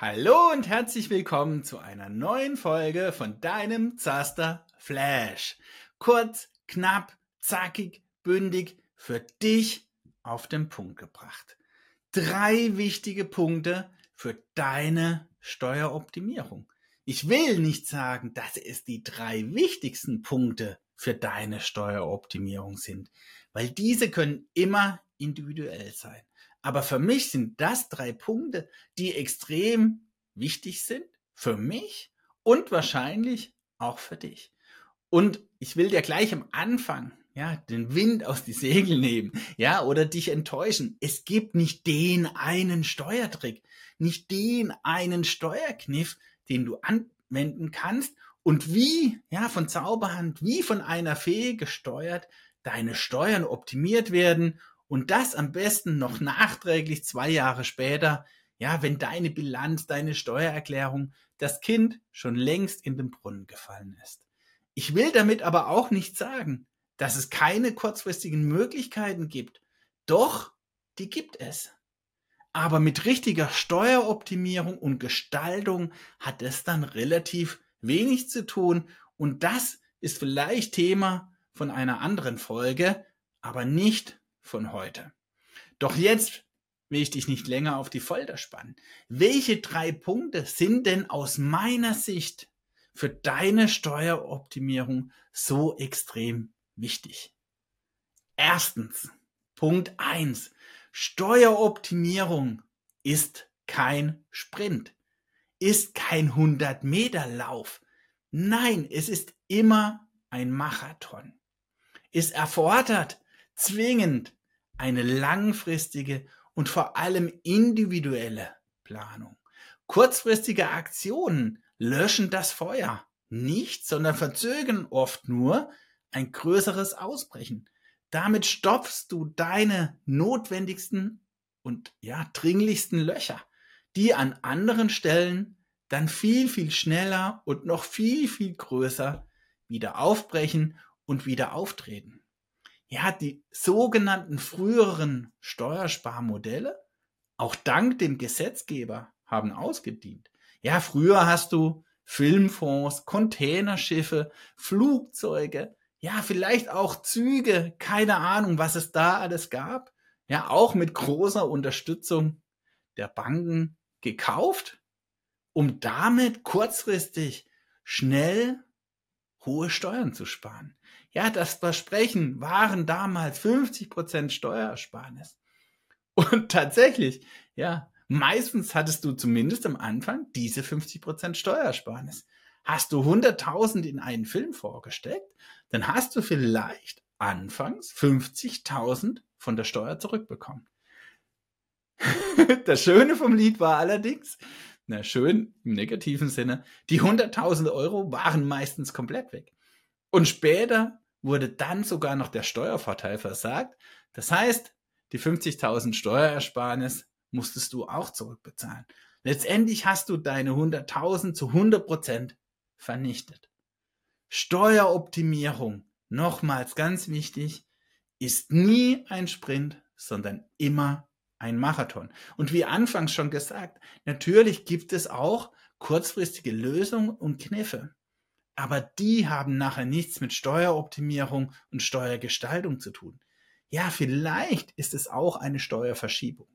Hallo und herzlich willkommen zu einer neuen Folge von deinem Zaster Flash. Kurz, knapp, zackig, bündig, für dich auf den Punkt gebracht. Drei wichtige Punkte für deine Steueroptimierung. Ich will nicht sagen, dass es die drei wichtigsten Punkte für deine Steueroptimierung sind, weil diese können immer individuell sein. Aber für mich sind das drei Punkte, die extrem wichtig sind, für mich und wahrscheinlich auch für dich. Und ich will dir gleich am Anfang ja, den Wind aus die Segel nehmen, ja, oder dich enttäuschen. Es gibt nicht den einen Steuertrick, nicht den einen Steuerkniff, den du anwenden kannst und wie, ja, von Zauberhand, wie von einer Fee gesteuert, deine Steuern optimiert werden und das am besten noch nachträglich zwei Jahre später, ja, wenn deine Bilanz, deine Steuererklärung, das Kind schon längst in den Brunnen gefallen ist. Ich will damit aber auch nicht sagen, dass es keine kurzfristigen Möglichkeiten gibt. Doch, die gibt es. Aber mit richtiger Steueroptimierung und Gestaltung hat es dann relativ wenig zu tun. Und das ist vielleicht Thema von einer anderen Folge, aber nicht von heute. Doch jetzt will ich dich nicht länger auf die Folter spannen. Welche drei Punkte sind denn aus meiner Sicht für deine Steueroptimierung so extrem wichtig? Erstens, Punkt eins: Steueroptimierung ist kein Sprint, ist kein 100 Meter Lauf. Nein, es ist immer ein Marathon. Es erfordert zwingend eine langfristige und vor allem individuelle Planung. Kurzfristige Aktionen löschen das Feuer nicht, sondern verzögern oft nur ein größeres Ausbrechen. Damit stopfst du deine notwendigsten und ja, dringlichsten Löcher, die an anderen Stellen dann viel, viel schneller und noch viel, viel größer wieder aufbrechen und wieder auftreten ja, die sogenannten früheren Steuersparmodelle, auch dank dem Gesetzgeber, haben ausgedient. Ja, früher hast du Filmfonds, Containerschiffe, Flugzeuge, ja, vielleicht auch Züge, keine Ahnung, was es da alles gab. Ja, auch mit großer Unterstützung der Banken gekauft, um damit kurzfristig schnell hohe Steuern zu sparen. Ja, das Versprechen waren damals 50 Prozent Steuersparnis. Und tatsächlich, ja, meistens hattest du zumindest am Anfang diese 50 Prozent Steuersparnis. Hast du 100.000 in einen Film vorgesteckt, dann hast du vielleicht anfangs 50.000 von der Steuer zurückbekommen. das Schöne vom Lied war allerdings, na schön im negativen Sinne, die 100.000 Euro waren meistens komplett weg. Und später wurde dann sogar noch der Steuervorteil versagt. Das heißt, die 50.000 Steuerersparnis musstest du auch zurückbezahlen. Letztendlich hast du deine 100.000 zu 100 Prozent vernichtet. Steueroptimierung, nochmals ganz wichtig, ist nie ein Sprint, sondern immer ein Marathon. Und wie anfangs schon gesagt, natürlich gibt es auch kurzfristige Lösungen und Kniffe aber die haben nachher nichts mit Steueroptimierung und Steuergestaltung zu tun. Ja, vielleicht ist es auch eine Steuerverschiebung.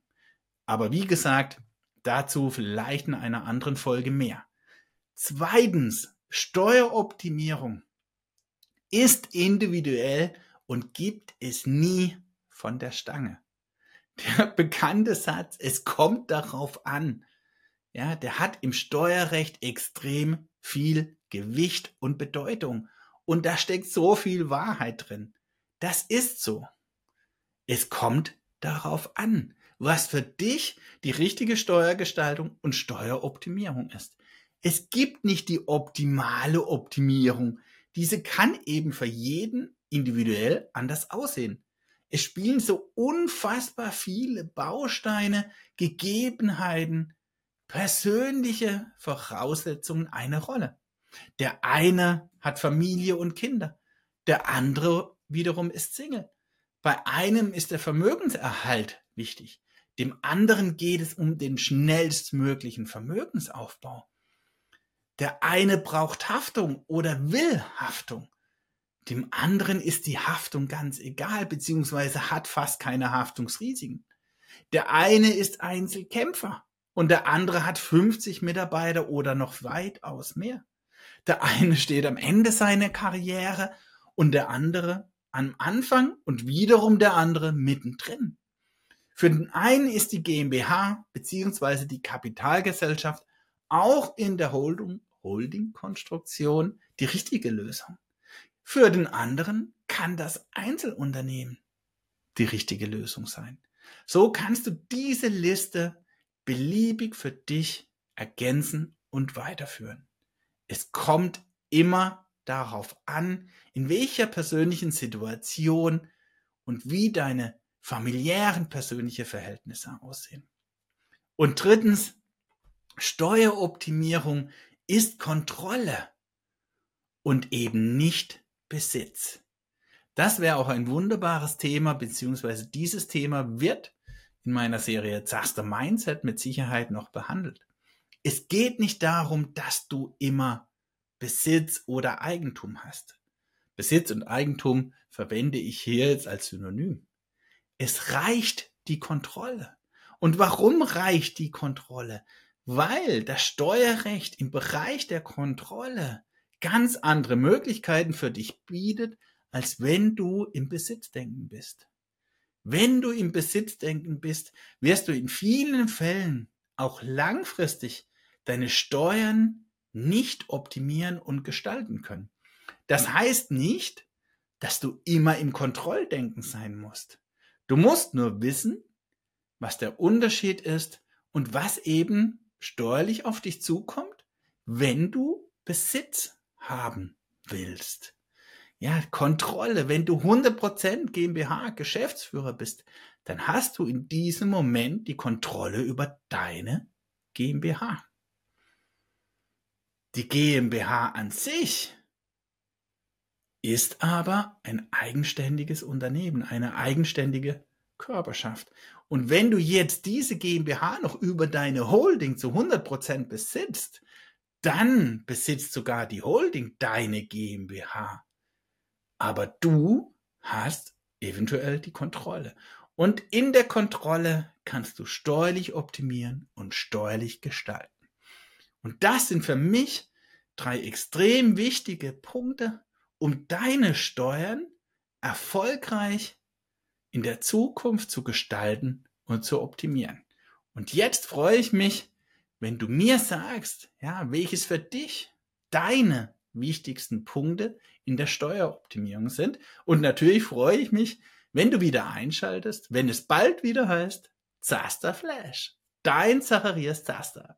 Aber wie gesagt, dazu vielleicht in einer anderen Folge mehr. Zweitens, Steueroptimierung ist individuell und gibt es nie von der Stange. Der bekannte Satz, es kommt darauf an, ja, der hat im Steuerrecht extrem viel Gewicht und Bedeutung. Und da steckt so viel Wahrheit drin. Das ist so. Es kommt darauf an, was für dich die richtige Steuergestaltung und Steueroptimierung ist. Es gibt nicht die optimale Optimierung. Diese kann eben für jeden individuell anders aussehen. Es spielen so unfassbar viele Bausteine, Gegebenheiten, persönliche Voraussetzungen eine Rolle. Der eine hat Familie und Kinder, der andere wiederum ist Single. Bei einem ist der Vermögenserhalt wichtig, Dem anderen geht es um den schnellstmöglichen Vermögensaufbau. Der eine braucht Haftung oder will Haftung. Dem anderen ist die Haftung ganz egal, beziehungsweise hat fast keine Haftungsrisiken. Der eine ist Einzelkämpfer und der andere hat 50 Mitarbeiter oder noch weitaus mehr. Der eine steht am Ende seiner Karriere und der andere am Anfang und wiederum der andere mittendrin. Für den einen ist die GmbH beziehungsweise die Kapitalgesellschaft auch in der Holding-Konstruktion die richtige Lösung. Für den anderen kann das Einzelunternehmen die richtige Lösung sein. So kannst du diese Liste beliebig für dich ergänzen und weiterführen. Es kommt immer darauf an, in welcher persönlichen Situation und wie deine familiären persönliche Verhältnisse aussehen. Und drittens, Steueroptimierung ist Kontrolle und eben nicht Besitz. Das wäre auch ein wunderbares Thema, beziehungsweise dieses Thema wird in meiner Serie Zaster Mindset mit Sicherheit noch behandelt. Es geht nicht darum, dass du immer Besitz oder Eigentum hast. Besitz und Eigentum verwende ich hier jetzt als Synonym. Es reicht die Kontrolle. Und warum reicht die Kontrolle? Weil das Steuerrecht im Bereich der Kontrolle ganz andere Möglichkeiten für dich bietet, als wenn du im Besitzdenken bist. Wenn du im Besitzdenken bist, wirst du in vielen Fällen auch langfristig deine Steuern nicht optimieren und gestalten können. Das heißt nicht, dass du immer im Kontrolldenken sein musst. Du musst nur wissen, was der Unterschied ist und was eben steuerlich auf dich zukommt, wenn du Besitz haben willst. Ja, Kontrolle. Wenn du 100% GmbH Geschäftsführer bist, dann hast du in diesem Moment die Kontrolle über deine GmbH. Die GmbH an sich ist aber ein eigenständiges Unternehmen, eine eigenständige Körperschaft. Und wenn du jetzt diese GmbH noch über deine Holding zu 100% besitzt, dann besitzt sogar die Holding deine GmbH. Aber du hast eventuell die Kontrolle. Und in der Kontrolle kannst du steuerlich optimieren und steuerlich gestalten. Und das sind für mich drei extrem wichtige Punkte, um deine Steuern erfolgreich in der Zukunft zu gestalten und zu optimieren. Und jetzt freue ich mich, wenn du mir sagst, ja, welches für dich deine wichtigsten Punkte in der Steueroptimierung sind. Und natürlich freue ich mich, wenn du wieder einschaltest, wenn es bald wieder heißt, Zaster Flash. Dein Zacharias Zaster.